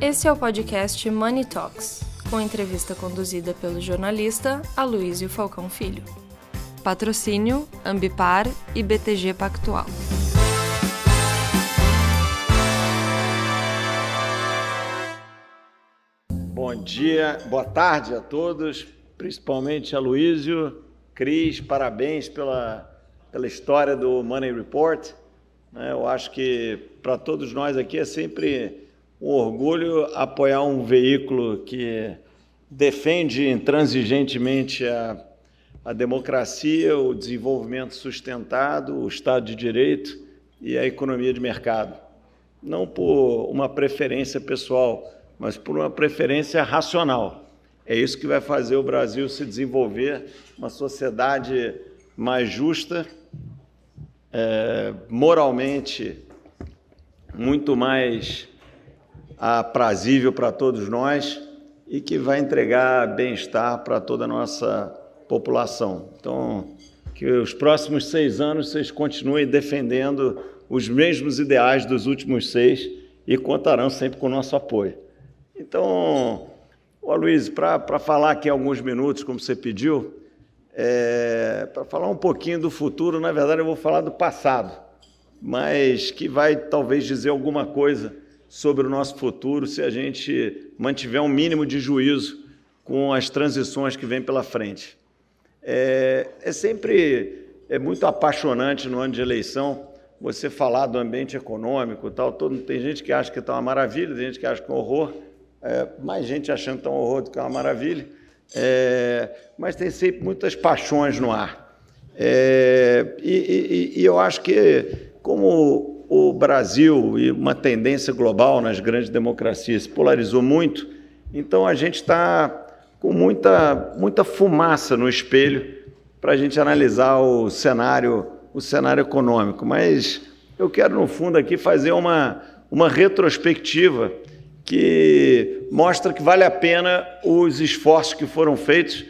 Esse é o podcast Money Talks, com entrevista conduzida pelo jornalista Aloysio Falcão Filho. Patrocínio Ambipar e BTG Pactual. Bom dia, boa tarde a todos, principalmente a Luísio, Cris, parabéns pela, pela história do Money Report. Né? Eu acho que para todos nós aqui é sempre um orgulho apoiar um veículo que defende intransigentemente a, a democracia, o desenvolvimento sustentado, o Estado de Direito e a economia de mercado. Não por uma preferência pessoal, mas por uma preferência racional. É isso que vai fazer o Brasil se desenvolver, uma sociedade mais justa, é, moralmente muito mais aprazível para todos nós e que vai entregar bem-estar para toda a nossa população. Então, que os próximos seis anos vocês continuem defendendo os mesmos ideais dos últimos seis e contarão sempre com o nosso apoio. Então, o Luiz, para falar aqui alguns minutos, como você pediu, é, para falar um pouquinho do futuro, na verdade eu vou falar do passado, mas que vai talvez dizer alguma coisa sobre o nosso futuro se a gente mantiver um mínimo de juízo com as transições que vêm pela frente. É, é sempre é muito apaixonante no ano de eleição você falar do ambiente econômico tal. Todo, tem gente que acha que está uma maravilha, tem gente que acha que é um horror, é, mais gente achando que está um horror do que uma maravilha, é, mas tem sempre muitas paixões no ar. É, e, e, e eu acho que, como o Brasil e uma tendência global nas grandes democracias se polarizou muito, então a gente está com muita, muita fumaça no espelho para a gente analisar o cenário, o cenário econômico. Mas eu quero, no fundo, aqui fazer uma, uma retrospectiva que mostra que vale a pena os esforços que foram feitos,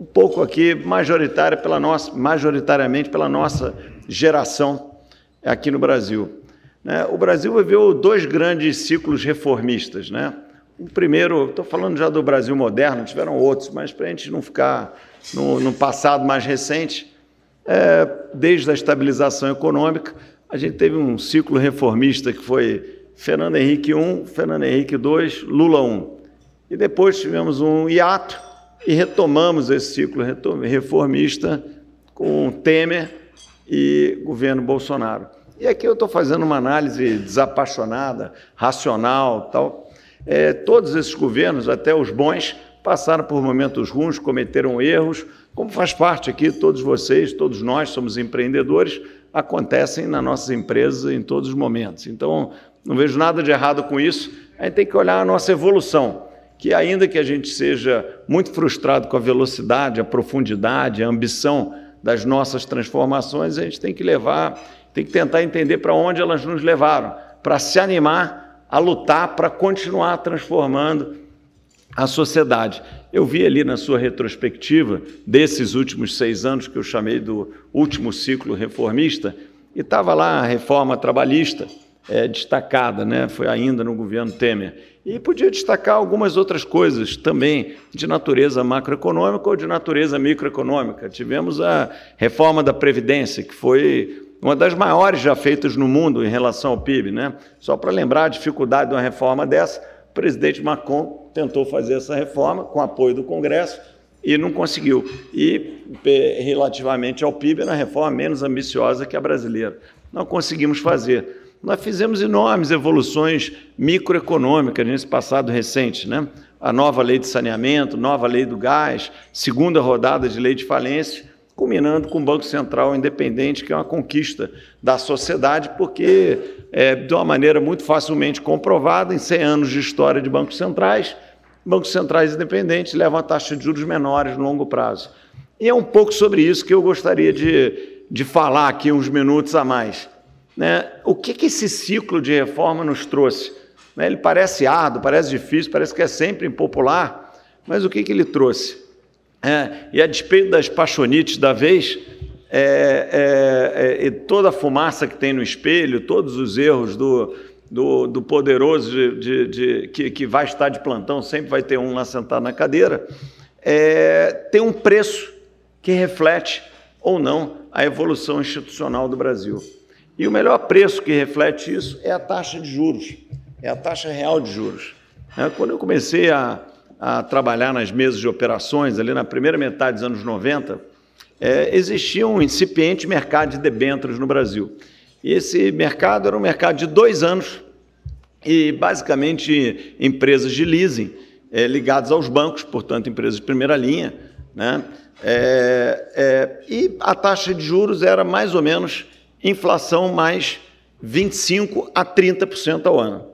um pouco aqui majoritária pela nossa, majoritariamente pela nossa geração aqui no Brasil. Né? O Brasil viveu dois grandes ciclos reformistas. Né? O primeiro, estou falando já do Brasil moderno, tiveram outros, mas para a gente não ficar no, no passado mais recente, é, desde a estabilização econômica, a gente teve um ciclo reformista que foi Fernando Henrique I, Fernando Henrique II, Lula I. E depois tivemos um hiato e retomamos esse ciclo reformista com Temer e governo Bolsonaro. E aqui eu estou fazendo uma análise desapaixonada, racional, tal. É, todos esses governos, até os bons, passaram por momentos ruins, cometeram erros, como faz parte aqui, todos vocês, todos nós somos empreendedores, acontecem nas nossas empresas em todos os momentos. Então, não vejo nada de errado com isso. A gente tem que olhar a nossa evolução, que ainda que a gente seja muito frustrado com a velocidade, a profundidade, a ambição das nossas transformações, a gente tem que levar tem que tentar entender para onde elas nos levaram, para se animar a lutar para continuar transformando a sociedade. Eu vi ali na sua retrospectiva desses últimos seis anos que eu chamei do último ciclo reformista, e estava lá a reforma trabalhista é, destacada, né? foi ainda no governo Temer. E podia destacar algumas outras coisas também de natureza macroeconômica ou de natureza microeconômica. Tivemos a reforma da Previdência, que foi uma das maiores já feitas no mundo em relação ao PIB. Né? Só para lembrar a dificuldade de uma reforma dessa, o presidente Macron tentou fazer essa reforma com apoio do Congresso e não conseguiu. E, relativamente ao PIB, era uma reforma menos ambiciosa que a brasileira. Não conseguimos fazer. Nós fizemos enormes evoluções microeconômicas nesse passado recente, né? A nova lei de saneamento, nova lei do gás, segunda rodada de lei de falência, culminando com o Banco Central independente, que é uma conquista da sociedade, porque, é, de uma maneira muito facilmente comprovada, em 100 anos de história de bancos centrais, bancos centrais independentes levam a taxa de juros menores no longo prazo. E é um pouco sobre isso que eu gostaria de, de falar aqui uns minutos a mais. Né? O que, que esse ciclo de reforma nos trouxe? Né? Ele parece árduo, parece difícil, parece que é sempre impopular, mas o que, que ele trouxe? É, e a despeito das paixonites da vez, é, é, é, toda a fumaça que tem no espelho, todos os erros do, do, do poderoso de, de, de, que, que vai estar de plantão, sempre vai ter um lá sentado na cadeira, é, tem um preço que reflete ou não a evolução institucional do Brasil. E o melhor preço que reflete isso é a taxa de juros, é a taxa real de juros. É, quando eu comecei a, a trabalhar nas mesas de operações, ali na primeira metade dos anos 90, é, existia um incipiente mercado de debêntures no Brasil. E esse mercado era um mercado de dois anos e, basicamente, empresas de leasing é, ligadas aos bancos, portanto, empresas de primeira linha, né? É, é, e a taxa de juros era mais ou menos inflação mais 25 a 30% ao ano.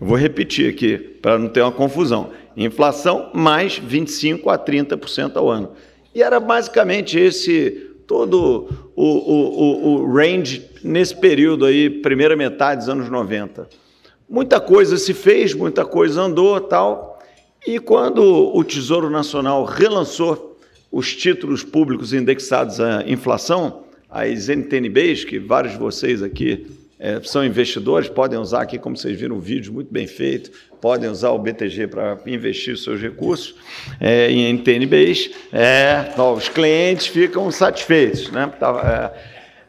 Vou repetir aqui para não ter uma confusão. Inflação mais 25 a 30% ao ano. E era basicamente esse todo o, o, o, o range nesse período aí, primeira metade dos anos 90. Muita coisa se fez, muita coisa andou, tal. E quando o Tesouro Nacional relançou os títulos públicos indexados à inflação, as NTNBs, que vários de vocês aqui é, são investidores, podem usar aqui, como vocês viram, um vídeo muito bem feito, podem usar o BTG para investir os seus recursos é, em NTNBs. É, os clientes ficam satisfeitos. Né? Tá,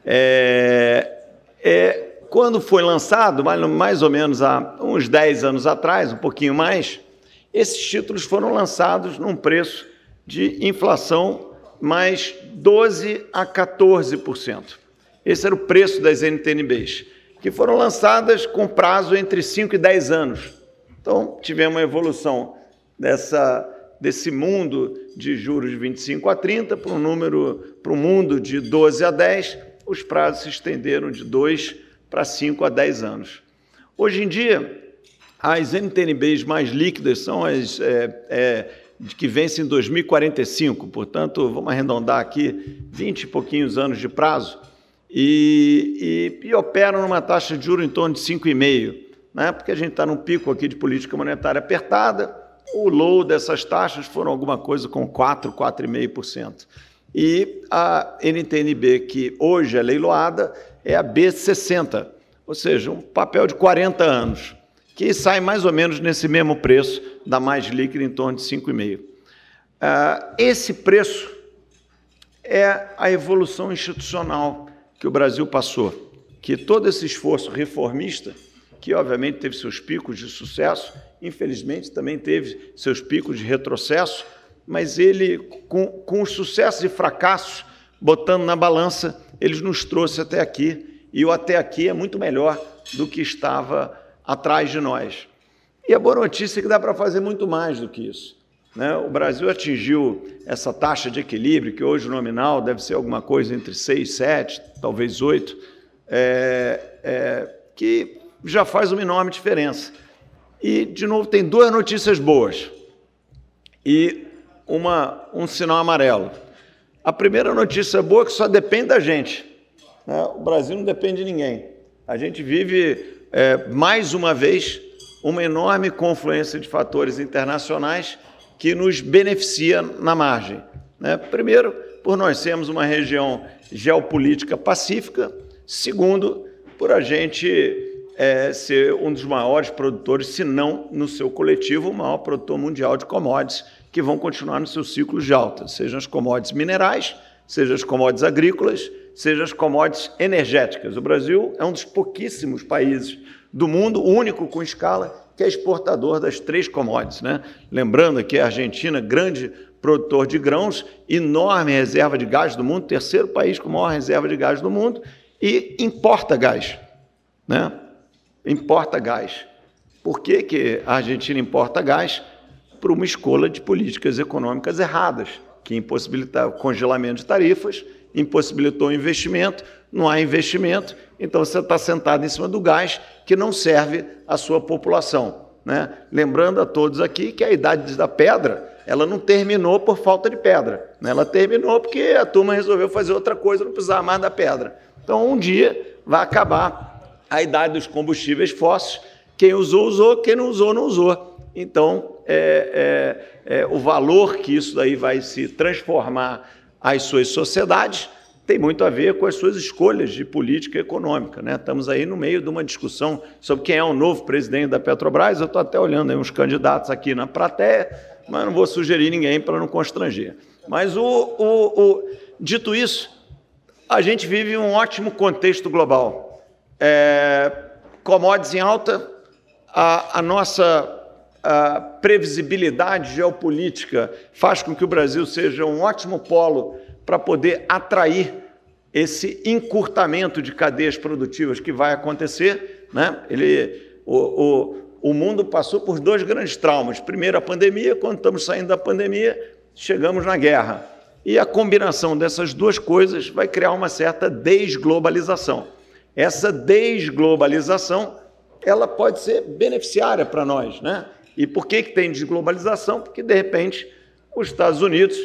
é, é, quando foi lançado, mais ou menos há uns 10 anos atrás, um pouquinho mais, esses títulos foram lançados num preço de inflação mais 12 a 14%. Esse era o preço das NTNBs, que foram lançadas com prazo entre 5 e 10 anos. Então, tivemos uma evolução dessa, desse mundo de juros de 25 a 30 para um número para um mundo de 12 a 10, os prazos se estenderam de 2 para 5 a 10 anos. Hoje em dia, as NTNBs mais líquidas são as é, é, que vence em 2045, portanto, vamos arredondar aqui, 20 e pouquinhos anos de prazo, e, e, e operam numa taxa de juros em torno de 5,5%, né? porque a gente está num pico aqui de política monetária apertada, o low dessas taxas foram alguma coisa com 4%, 4,5%. E a NTNB, que hoje é leiloada, é a B60, ou seja, um papel de 40 anos que sai mais ou menos nesse mesmo preço da mais líquida, em torno de 5,5. Uh, esse preço é a evolução institucional que o Brasil passou, que todo esse esforço reformista, que obviamente teve seus picos de sucesso, infelizmente também teve seus picos de retrocesso, mas ele, com, com os sucessos e fracassos, botando na balança, ele nos trouxe até aqui, e o até aqui é muito melhor do que estava atrás de nós. E a boa notícia é que dá para fazer muito mais do que isso. Né? O Brasil atingiu essa taxa de equilíbrio, que hoje nominal deve ser alguma coisa entre 6, 7, talvez 8, é, é, que já faz uma enorme diferença. E, de novo, tem duas notícias boas e uma, um sinal amarelo. A primeira notícia boa é que só depende da gente. Né? O Brasil não depende de ninguém. A gente vive é, mais uma vez, uma enorme confluência de fatores internacionais que nos beneficia na margem. Né? Primeiro, por nós sermos uma região geopolítica pacífica. Segundo, por a gente é, ser um dos maiores produtores, se não no seu coletivo, o maior produtor mundial de commodities, que vão continuar no seu ciclo de alta, sejam as commodities minerais, sejam as commodities agrícolas, sejam as commodities energéticas. O Brasil é um dos pouquíssimos países do mundo, único com escala, que é exportador das três commodities. Né? Lembrando que a Argentina, grande produtor de grãos, enorme reserva de gás do mundo, terceiro país com maior reserva de gás do mundo, e importa gás. Né? Importa gás. Por que, que a Argentina importa gás? Por uma escolha de políticas econômicas erradas, que impossibilitaram o congelamento de tarifas impossibilitou o investimento, não há investimento, então você está sentado em cima do gás que não serve à sua população. Né? Lembrando a todos aqui que a idade da pedra ela não terminou por falta de pedra, né? ela terminou porque a turma resolveu fazer outra coisa, não precisava mais da pedra. Então, um dia vai acabar a idade dos combustíveis fósseis. Quem usou, usou, quem não usou, não usou. Então, é, é, é, o valor que isso daí vai se transformar às suas sociedades tem muito a ver com as suas escolhas de política econômica. Né? Estamos aí no meio de uma discussão sobre quem é o novo presidente da Petrobras. Eu estou até olhando aí uns candidatos aqui na plateia, mas não vou sugerir ninguém para não constranger. Mas, o, o, o, dito isso, a gente vive um ótimo contexto global. É, commodities em alta, a, a nossa a previsibilidade geopolítica faz com que o Brasil seja um ótimo polo para poder atrair esse encurtamento de cadeias produtivas que vai acontecer. Né? Ele, o, o, o mundo passou por dois grandes traumas. Primeiro, a pandemia, quando estamos saindo da pandemia, chegamos na guerra. E a combinação dessas duas coisas vai criar uma certa desglobalização. Essa desglobalização ela pode ser beneficiária para nós. Né? E por que, que tem desglobalização? Porque, de repente, os Estados Unidos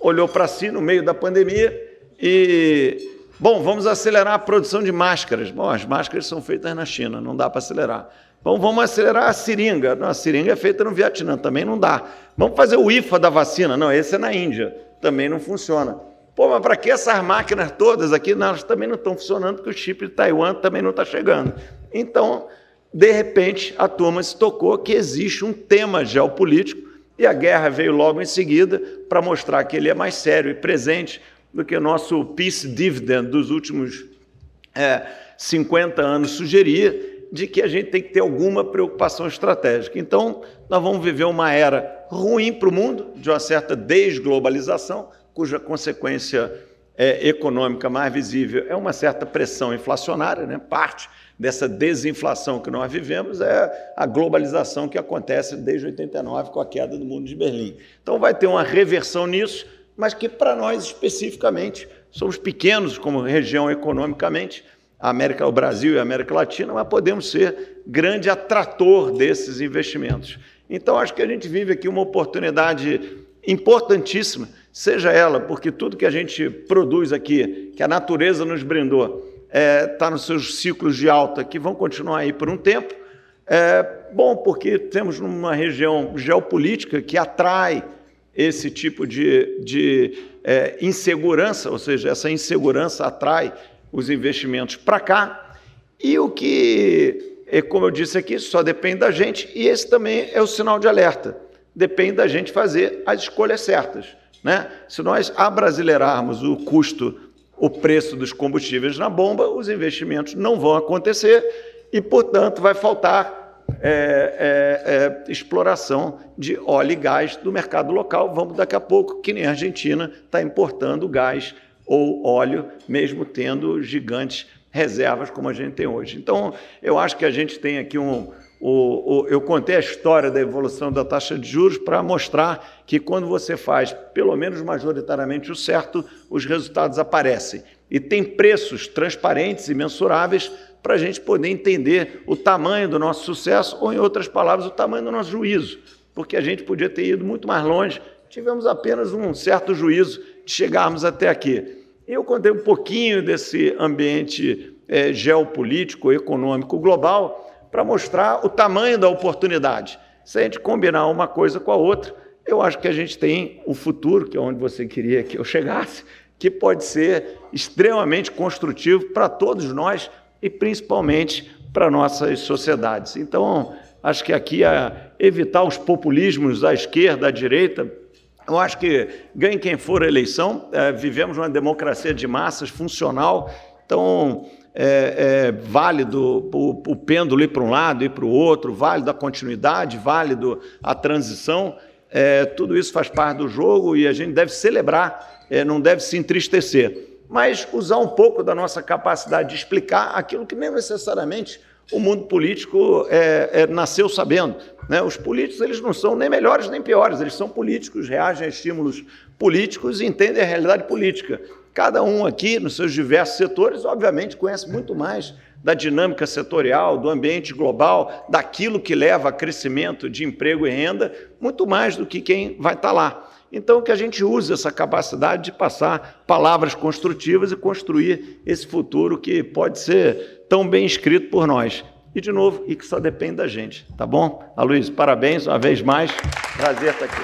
olhou para si no meio da pandemia e, bom, vamos acelerar a produção de máscaras. Bom, as máscaras são feitas na China, não dá para acelerar. Bom, vamos acelerar a seringa. Não, a seringa é feita no Vietnã, também não dá. Vamos fazer o IFA da vacina. Não, esse é na Índia, também não funciona. Pô, mas para que essas máquinas todas aqui? Não, elas também não estão funcionando, porque o chip de Taiwan também não está chegando. Então, de repente, a turma se tocou que existe um tema geopolítico e a guerra veio logo em seguida para mostrar que ele é mais sério e presente do que o nosso peace dividend dos últimos é, 50 anos sugeria, de que a gente tem que ter alguma preocupação estratégica. Então, nós vamos viver uma era ruim para o mundo, de uma certa desglobalização, cuja consequência é, econômica mais visível é uma certa pressão inflacionária, né? parte dessa desinflação que nós vivemos é a globalização que acontece desde 89 com a queda do mundo de Berlim. Então vai ter uma reversão nisso, mas que para nós especificamente somos pequenos como região economicamente, a América, o Brasil e a América Latina, mas podemos ser grande atrator desses investimentos. Então acho que a gente vive aqui uma oportunidade importantíssima, seja ela porque tudo que a gente produz aqui, que a natureza nos brindou, está é, tá nos seus ciclos de alta que vão continuar aí por um tempo. É, bom, porque temos uma região geopolítica que atrai esse tipo de, de é, insegurança, ou seja, essa insegurança atrai os investimentos para cá. E o que, é, como eu disse aqui, só depende da gente, e esse também é o sinal de alerta. Depende da gente fazer as escolhas certas. Né? Se nós abrasileirarmos o custo o preço dos combustíveis na bomba, os investimentos não vão acontecer e, portanto, vai faltar é, é, é, exploração de óleo e gás do mercado local. Vamos daqui a pouco, que nem a Argentina está importando gás ou óleo, mesmo tendo gigantes reservas como a gente tem hoje. Então, eu acho que a gente tem aqui um, o, o, eu contei a história da evolução da taxa de juros para mostrar que quando você faz, pelo menos majoritariamente, o certo, os resultados aparecem. E tem preços transparentes e mensuráveis para a gente poder entender o tamanho do nosso sucesso, ou, em outras palavras, o tamanho do nosso juízo, porque a gente podia ter ido muito mais longe, tivemos apenas um certo juízo de chegarmos até aqui. Eu contei um pouquinho desse ambiente é, geopolítico, econômico global para mostrar o tamanho da oportunidade. Se a gente combinar uma coisa com a outra, eu acho que a gente tem um futuro, que é onde você queria que eu chegasse, que pode ser extremamente construtivo para todos nós e principalmente para nossas sociedades. Então, acho que aqui é evitar os populismos da esquerda, da direita. Eu acho que ganhe quem for a eleição, é, vivemos uma democracia de massas funcional, então é, é, válido o, o pêndulo ir para um lado e para o outro, válido a continuidade, válido a transição. É, tudo isso faz parte do jogo e a gente deve celebrar, é, não deve se entristecer, mas usar um pouco da nossa capacidade de explicar aquilo que nem necessariamente o mundo político é, é, nasceu sabendo. Né? Os políticos eles não são nem melhores nem piores, eles são políticos, reagem a estímulos políticos e entendem a realidade política. Cada um aqui, nos seus diversos setores, obviamente conhece muito mais da dinâmica setorial, do ambiente global, daquilo que leva a crescimento de emprego e renda, muito mais do que quem vai estar lá. Então, que a gente use essa capacidade de passar palavras construtivas e construir esse futuro que pode ser tão bem escrito por nós. E, de novo, e que só depende da gente, tá bom? Aloysio, parabéns uma vez mais. Prazer estar aqui.